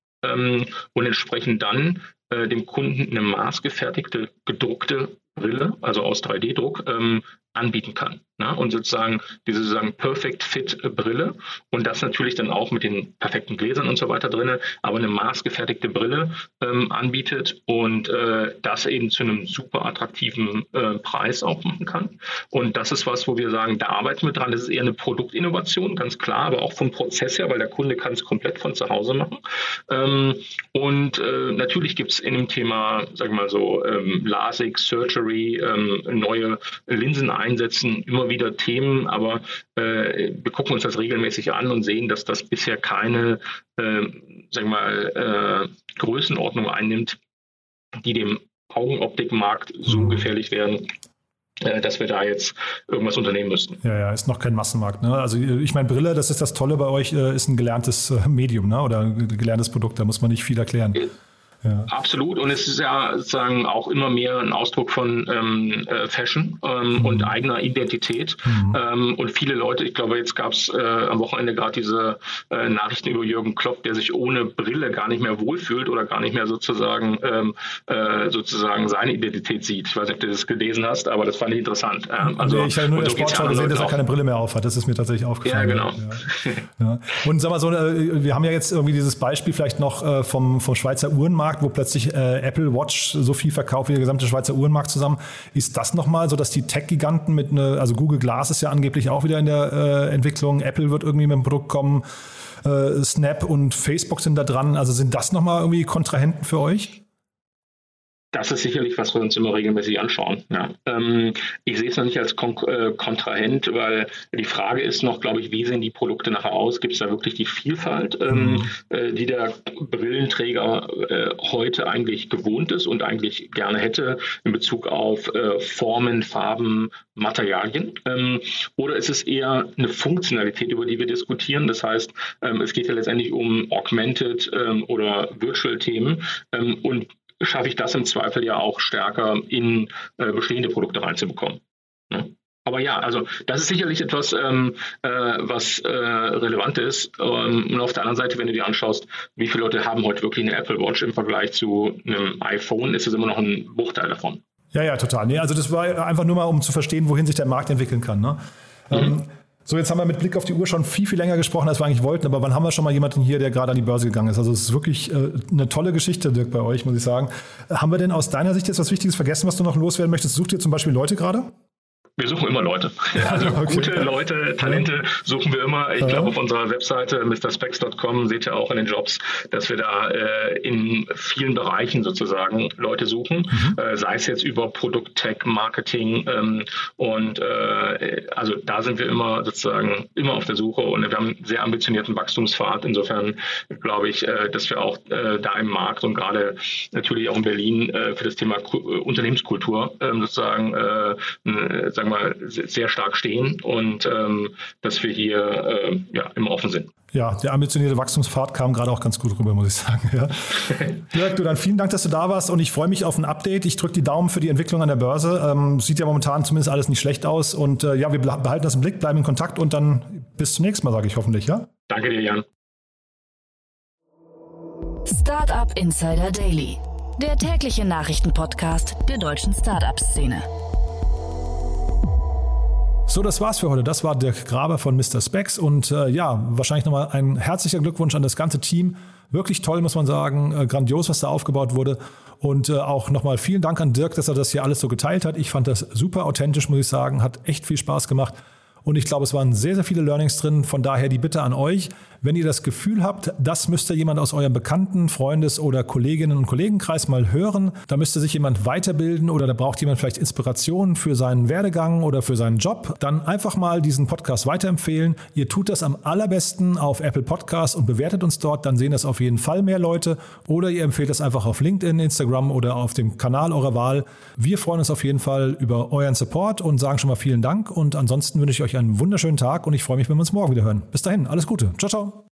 und entsprechend dann äh, dem Kunden eine maßgefertigte, gedruckte Brille, also aus 3D-Druck, ähm, anbieten kann. Ne? Und sozusagen diese sozusagen Perfect Fit Brille und das natürlich dann auch mit den perfekten Gläsern und so weiter drin, aber eine maßgefertigte Brille ähm, anbietet und äh, das eben zu einem super attraktiven äh, Preis auch machen kann. Und das ist was, wo wir sagen, da arbeiten wir dran. Das ist eher eine Produktinnovation, ganz klar, aber auch vom Prozess her, weil der Kunde kann es komplett von zu Hause machen. Ähm, und äh, natürlich gibt es in dem Thema, sagen wir mal so, ähm, LASIK, Surgery, ähm, neue Linsen einsetzen, immer wieder Themen, aber äh, wir gucken uns das regelmäßig an und sehen, dass das bisher keine, äh, sagen wir mal, äh, Größenordnung einnimmt, die dem Augenoptikmarkt so mhm. gefährlich werden, äh, dass wir da jetzt irgendwas unternehmen müssten. Ja, ja, ist noch kein Massenmarkt. Ne? Also ich meine, Brille, das ist das Tolle bei euch, äh, ist ein gelerntes äh, Medium ne? oder ein gelerntes Produkt, da muss man nicht viel erklären. Ja. Absolut. Und es ist ja sozusagen auch immer mehr ein Ausdruck von ähm, äh, Fashion ähm, mhm. und eigener Identität. Mhm. Ähm, und viele Leute, ich glaube, jetzt gab es äh, am Wochenende gerade diese äh, Nachrichten über Jürgen Klopp, der sich ohne Brille gar nicht mehr wohlfühlt oder gar nicht mehr sozusagen ähm, äh, sozusagen seine Identität sieht. Ich weiß nicht, ob du das gelesen hast, aber das fand ich interessant. Ähm, also, nee, ich habe nur in der Sportschau gesehen, dass er keine Brille mehr auf hat. Das ist mir tatsächlich aufgefallen. Ja, genau. Ja. Ja. Und sag mal so, äh, wir haben ja jetzt irgendwie dieses Beispiel vielleicht noch äh, vom, vom Schweizer Uhrenmarkt Uhrenmarkt, wo plötzlich äh, Apple Watch so viel verkauft wie der gesamte Schweizer Uhrenmarkt zusammen. Ist das nochmal so, dass die Tech-Giganten mit, ne, also Google Glass ist ja angeblich auch wieder in der äh, Entwicklung, Apple wird irgendwie mit dem Produkt kommen, äh, Snap und Facebook sind da dran. Also sind das nochmal irgendwie Kontrahenten für euch? Das ist sicherlich, was wir uns immer regelmäßig anschauen. Ja. Ähm, ich sehe es noch nicht als Kon äh, Kontrahent, weil die Frage ist noch, glaube ich, wie sehen die Produkte nachher aus? Gibt es da wirklich die Vielfalt, ähm, mhm. äh, die der Brillenträger äh, heute eigentlich gewohnt ist und eigentlich gerne hätte in Bezug auf äh, Formen, Farben, Materialien? Ähm, oder ist es eher eine Funktionalität, über die wir diskutieren? Das heißt, ähm, es geht ja letztendlich um Augmented ähm, oder Virtual-Themen ähm, und schaffe ich das im Zweifel ja auch stärker in äh, bestehende Produkte reinzubekommen. Ne? Aber ja, also das ist sicherlich etwas, ähm, äh, was äh, relevant ist. Ähm, und auf der anderen Seite, wenn du dir anschaust, wie viele Leute haben heute wirklich eine Apple Watch im Vergleich zu einem iPhone, ist es immer noch ein Bruchteil davon. Ja, ja, total. Nee, also das war einfach nur mal, um zu verstehen, wohin sich der Markt entwickeln kann. Ne? Mhm. Ähm, so, jetzt haben wir mit Blick auf die Uhr schon viel, viel länger gesprochen, als wir eigentlich wollten. Aber wann haben wir schon mal jemanden hier, der gerade an die Börse gegangen ist? Also es ist wirklich äh, eine tolle Geschichte, Dirk, bei euch, muss ich sagen. Haben wir denn aus deiner Sicht jetzt was Wichtiges vergessen, was du noch loswerden möchtest? Sucht ihr zum Beispiel Leute gerade? Wir suchen immer Leute. Also okay. gute Leute, Talente suchen wir immer. Ich ja. glaube, auf unserer Webseite mrspecs.com seht ihr auch in den Jobs, dass wir da äh, in vielen Bereichen sozusagen Leute suchen, mhm. äh, sei es jetzt über Produkt, Tech, Marketing ähm, und äh, also da sind wir immer sozusagen immer auf der Suche und wir haben einen sehr ambitionierten Wachstumspfad. Insofern glaube ich, äh, dass wir auch äh, da im Markt und gerade natürlich auch in Berlin äh, für das Thema Unternehmenskultur ähm, sozusagen sagen mal, sehr stark stehen und ähm, dass wir hier äh, ja, immer offen sind. Ja, der ambitionierte Wachstumspfad kam gerade auch ganz gut rüber, muss ich sagen. Ja. Dirk, du dann vielen Dank, dass du da warst und ich freue mich auf ein Update. Ich drücke die Daumen für die Entwicklung an der Börse. Ähm, sieht ja momentan zumindest alles nicht schlecht aus und äh, ja, wir behalten das im Blick, bleiben in Kontakt und dann bis zum nächsten Mal, sage ich hoffentlich, ja? Danke dir, Jan. Startup Insider Daily, der tägliche Nachrichtenpodcast der deutschen Startup-Szene. So, das war's für heute. Das war Dirk Graber von Mr. Specs und äh, ja, wahrscheinlich nochmal ein herzlicher Glückwunsch an das ganze Team. Wirklich toll, muss man sagen. Äh, grandios, was da aufgebaut wurde. Und äh, auch nochmal vielen Dank an Dirk, dass er das hier alles so geteilt hat. Ich fand das super authentisch, muss ich sagen. Hat echt viel Spaß gemacht. Und ich glaube, es waren sehr, sehr viele Learnings drin. Von daher die Bitte an euch, wenn ihr das Gefühl habt, das müsste jemand aus eurem Bekannten, Freundes- oder Kolleginnen- und Kollegenkreis mal hören, da müsste sich jemand weiterbilden oder da braucht jemand vielleicht Inspiration für seinen Werdegang oder für seinen Job, dann einfach mal diesen Podcast weiterempfehlen. Ihr tut das am allerbesten auf Apple Podcasts und bewertet uns dort, dann sehen das auf jeden Fall mehr Leute. Oder ihr empfehlt das einfach auf LinkedIn, Instagram oder auf dem Kanal eurer Wahl. Wir freuen uns auf jeden Fall über euren Support und sagen schon mal vielen Dank. Und ansonsten wünsche ich euch einen wunderschönen Tag und ich freue mich, wenn wir uns morgen wieder hören. Bis dahin, alles Gute. Ciao, ciao.